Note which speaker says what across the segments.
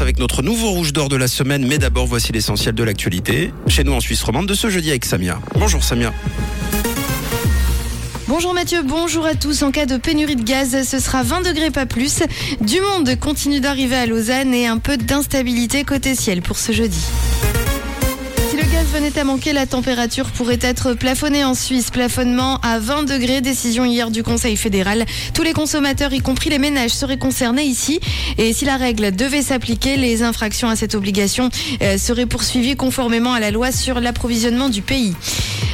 Speaker 1: avec notre nouveau rouge d'or de la semaine. Mais d'abord, voici l'essentiel de l'actualité. Chez nous en Suisse romande de ce jeudi avec Samia. Bonjour Samia.
Speaker 2: Bonjour Mathieu, bonjour à tous. En cas de pénurie de gaz, ce sera 20 degrés pas plus. Du monde continue d'arriver à Lausanne et un peu d'instabilité côté ciel pour ce jeudi. Venait à manquer, la température pourrait être plafonnée en Suisse. Plafonnement à 20 degrés. Décision hier du Conseil fédéral. Tous les consommateurs, y compris les ménages, seraient concernés ici. Et si la règle devait s'appliquer, les infractions à cette obligation euh, seraient poursuivies conformément à la loi sur l'approvisionnement du pays.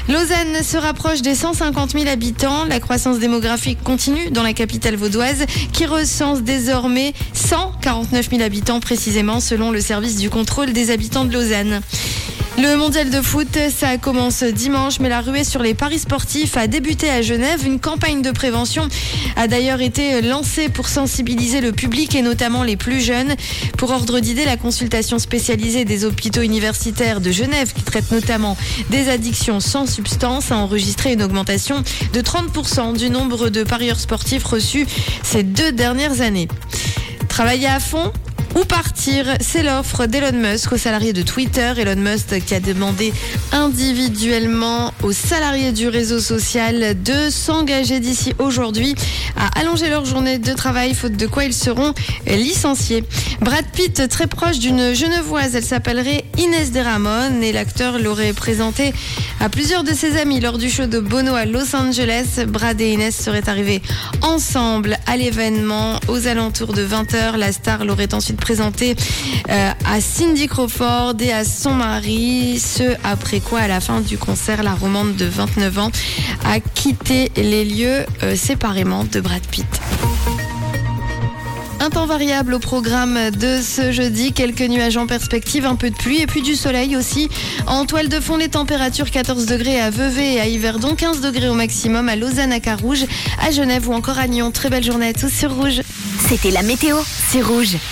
Speaker 2: Lausanne se rapproche des 150 000 habitants. La croissance démographique continue dans la capitale vaudoise qui recense désormais 149 000 habitants précisément selon le service du contrôle des habitants de Lausanne. Le mondial de foot, ça commence dimanche, mais la ruée sur les paris sportifs a débuté à Genève. Une campagne de prévention a d'ailleurs été lancée pour sensibiliser le public et notamment les plus jeunes. Pour ordre d'idée, la consultation spécialisée des hôpitaux universitaires de Genève, qui traite notamment des addictions sans substance, a enregistré une augmentation de 30% du nombre de parieurs sportifs reçus ces deux dernières années. Travailler à fond, ou partir C'est l'offre d'Elon Musk aux salariés de Twitter. Elon Musk qui a demandé individuellement aux salariés du réseau social de s'engager d'ici aujourd'hui à allonger leur journée de travail, faute de quoi ils seront licenciés. Brad Pitt, très proche d'une genevoise, elle s'appellerait Inès de Ramon et l'acteur l'aurait présenté à plusieurs de ses amis lors du show de Bono à Los Angeles. Brad et Inès seraient arrivés ensemble à l'événement aux alentours de 20h. La star l'aurait ensuite présenté euh, à Cindy Crawford et à son mari, ce après quoi à la fin du concert, la romande de 29 ans a quitté les lieux euh, séparément de Brad Pitt. Un temps variable au programme de ce jeudi, quelques nuages en perspective, un peu de pluie et puis du soleil aussi. En toile de fond, les températures 14 degrés à Vevey et à Yverdon, 15 degrés au maximum à Lausanne, à Carouge, à Genève ou encore à Nyon. Très belle journée à tous sur Rouge.
Speaker 3: C'était la météo, c'est rouge.